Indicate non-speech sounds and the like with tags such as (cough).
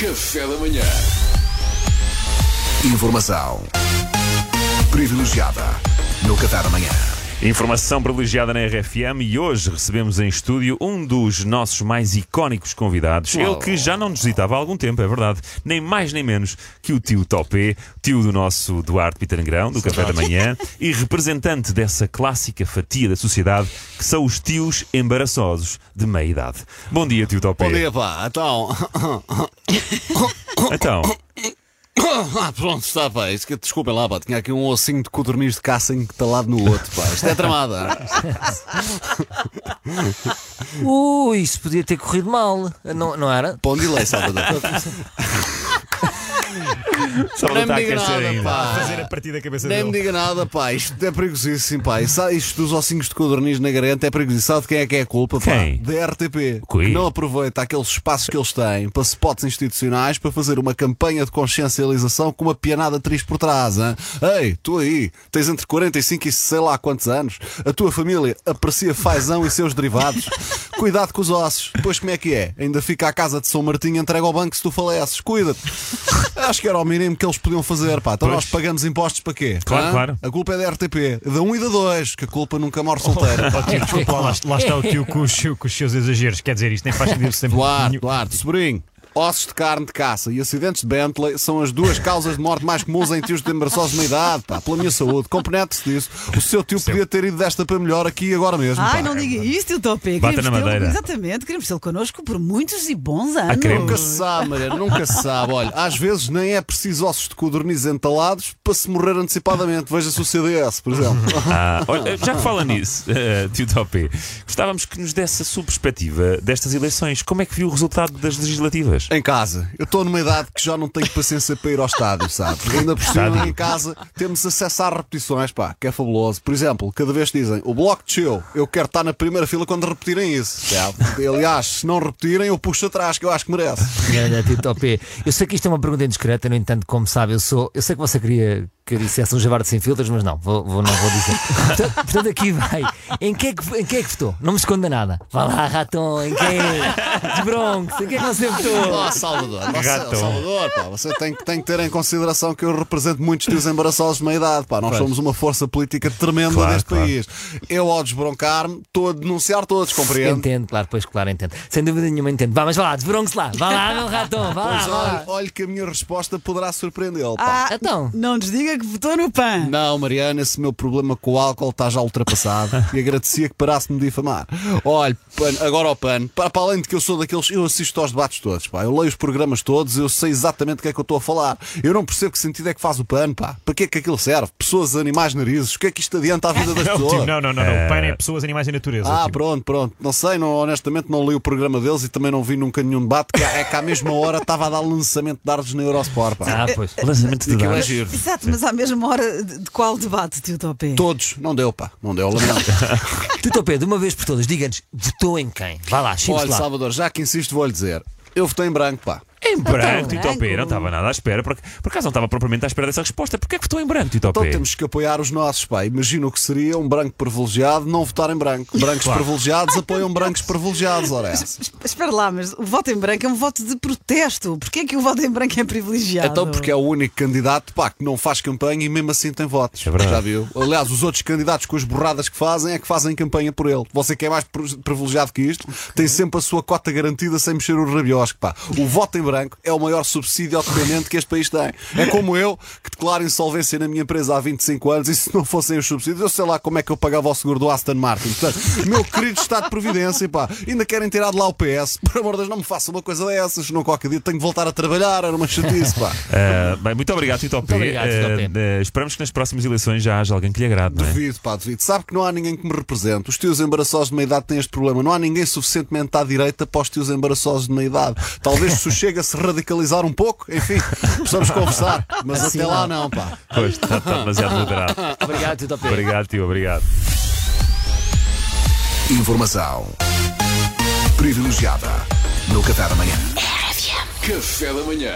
Café da manhã. Informação privilegiada no Café da Manhã. Informação privilegiada na RFM e hoje recebemos em estúdio um dos nossos mais icónicos convidados. Ele que já não nos visitava há algum tempo, é verdade. Nem mais nem menos que o tio Topé, tio do nosso Duarte Pitangrão, do Café da Manhã, e representante dessa clássica fatia da sociedade que são os tios embaraçosos de meia idade. Bom dia, tio Topé. Bom dia, pá. Então. (laughs) Então, Ah, pronto, está, pá. Isso que, desculpem lá, pá. Tinha aqui um ossinho de codorniz de caça entalado no outro, pá. Isto é tramada. Ui, isso podia ter corrido mal, não, não era? Bom delay, Salvador. (laughs) só não me a diga nada, pá. Fazer a partida da cabeça Nem me dele. diga nada, pá. Isto é perigosíssimo, pá. Isto dos ossinhos de codorniz na garganta é perigosíssimo. Sabe de quem é que é a culpa, pá? Quem? Da RTP. Cui. Que não aproveita aqueles espaços que eles têm para spots institucionais para fazer uma campanha de consciencialização com uma pianada triste por trás, hein? Ei, tu aí, tens entre 45 e sei lá quantos anos. A tua família aprecia fazão e seus derivados. (laughs) Cuidado com os ossos. Depois como é que é? Ainda fica à casa de São Martinho entrega ao banco se tu faleces. Cuida-te. (laughs) Acho que era o mínimo que eles podiam fazer, pá. Então Pois. nós pagamos impostos para quê? Claro, Hã? claro. A culpa é da RTP, da 1 e da 2, que a culpa nunca morre solteira. (laughs) Desculpa, lá, lá está o tio com os, com os seus exageros. Quer dizer, isto nem faz sentido (laughs) sempre. Duarte, nenhum. Duarte, sobrinho. Ossos de carne de caça e acidentes de Bentley são as duas causas de morte mais comuns em tios de embaraçosos de meia idade, pá, pela minha saúde. Componente-se disso. O seu tio podia ter ido desta para melhor aqui e agora mesmo. Ai, pá. não diga isto, o Topé. Bata na tê-lo- madeira. Exatamente, queremos tê-lo connosco por muitos e bons anos. queremos. Nunca se sabe, Mariana, nunca se sabe. Olha, às vezes nem é preciso ossos de codorniz entalados para se morrer antecipadamente. Veja-se o CDS, por exemplo. Ah, olha, já que fala nisso, eh, tio Topé, gostávamos que nos desse a sua perspectiva destas eleições. Como é que viu o resultado das legislativas? Em casa. Eu estou numa idade que já não tenho paciência para ir ao estádio, sabe? Ainda por cima, em casa, temos acesso a repetições, pá, que é fabuloso. Por exemplo, cada vez dizem o bloco desceu, eu quero estar na primeira fila quando repetirem isso. sabe? Aliás, se não repetirem, eu puxo atrás, que eu acho que merece. Olha, eu sei que isto é uma pergunta indiscreta, no entanto, como sabe, eu sou. Eu sei que você queria que eu dissesse um javarde sem filtros, mas não, vou, vou- não vou dizer. (laughs) Portanto, portanto, aqui vai. Em quem, é que, em quem é que votou? Não me esconda nada. Vá lá, raton, em quem? De Bronx, em quem é que você votou? Oh, Salvador, você. Salvador, pá, você tem, que- tem que ter em consideração que eu represento muitos tios embaraçosos de meia idade, pá. Nós somos uma força política tremenda Claro, deste claro. país. Eu, ao desbroncar-me, estou a denunciar todos, compreende? Entendo, claro, pois claro, entendo. Sem dúvida nenhuma, entendo. Vá, mas vá lá, de Bronx lá. Vá lá, meu raton, vá lá, olha, olha que a minha resposta poderá surpreendê-lo. Ah, Então. não nos diga que votou no PAN. Não, Mariana, esse meu problema com o álcool está já ultrapassado (laughs) e agradecia que parasse de me difamar. Olha, pano, agora ao pano, para, para além de que eu sou daqueles, eu assisto aos debates todos, pá, eu leio os programas todos, eu sei exatamente o que é que eu estou a falar. Eu não percebo que sentido é que faz o pano, pá. Para que é que aquilo serve? Pessoas, animais, narizes, o que é que isto adianta à vida das Não, pessoas? não, não, não. não. O PAN é pessoas, animais e natureza. Ah, tio. pronto, pronto. Não sei, não, honestamente não li o programa deles e também não vi nunca nenhum debate, que é que à mesma hora estava a dar lançamento de dardos na Eurosport, pá. Ah, pois. Lançamento de Aquilo é. Exato, mas à mesma hora de, de qual debate, tio Topé? Todos, não deu, pá, não deu, lamento. (laughs) Tio Topé, de uma vez por todas, diga-nos, votou em quem? Vá lá, Olha, lá. Salvador, já que insisto, vou-lhe dizer. Eu votei em branco, pá. Em branco, Então, Tito branco. não estava nada à espera. Por, por acaso não estava propriamente à espera dessa resposta. Porquê é que votou em branco, Tito Então Topé? temos que apoiar os nossos, pá. Imagina o que seria um branco privilegiado não votar em branco. Brancos privilegiados apoiam brancos privilegiados, ora é essa. Es- Espera lá, mas o voto em branco é um voto de protesto. Porquê é que o voto em branco é privilegiado? Então porque é o único candidato, pá, que não faz campanha e mesmo assim tem votos. É verdade. Já viu? Aliás, os outros candidatos com as borradas que fazem é que fazem campanha por ele. Você que é mais pri- privilegiado que isto, tem sempre a sua cota garantida sem mexer o rabiosco, pá. O voto em branco é o maior subsídio ao dependente que este país tem. É como eu, que declaro insolvência na minha empresa há 25 anos e se não fossem os subsídios, eu sei lá como é que eu pagava o seguro do Aston Martin. Portanto, meu querido Estado de Providência, pá, ainda querem tirar de lá o PS. Por amor de Deus, não me façam uma coisa dessas, senão qualquer dia tenho que voltar a trabalhar, era uma chatice, pá. Ah, bem, muito obrigado, Tito Topé. Muito obrigado, Tito Ah, Topé. ah, esperamos que nas próximas eleições já haja alguém que lhe agrade, não é? Devido, pá, devido. Sabe que não há ninguém que me represente. Os tios embaraçosos de meia idade têm este problema. Não há ninguém suficientemente à direita para os tios embaraçosos de meia idade. Talvez se o chega a se radicalizar um pouco, enfim, (laughs) possamos conversar. Mas Assim até lá não. pá. Pois, está, está demasiado moderado. (laughs) Obrigado, tio Topé. Obrigado, tio, obrigado. Informação privilegiada no Café da Manhã. Café da manhã.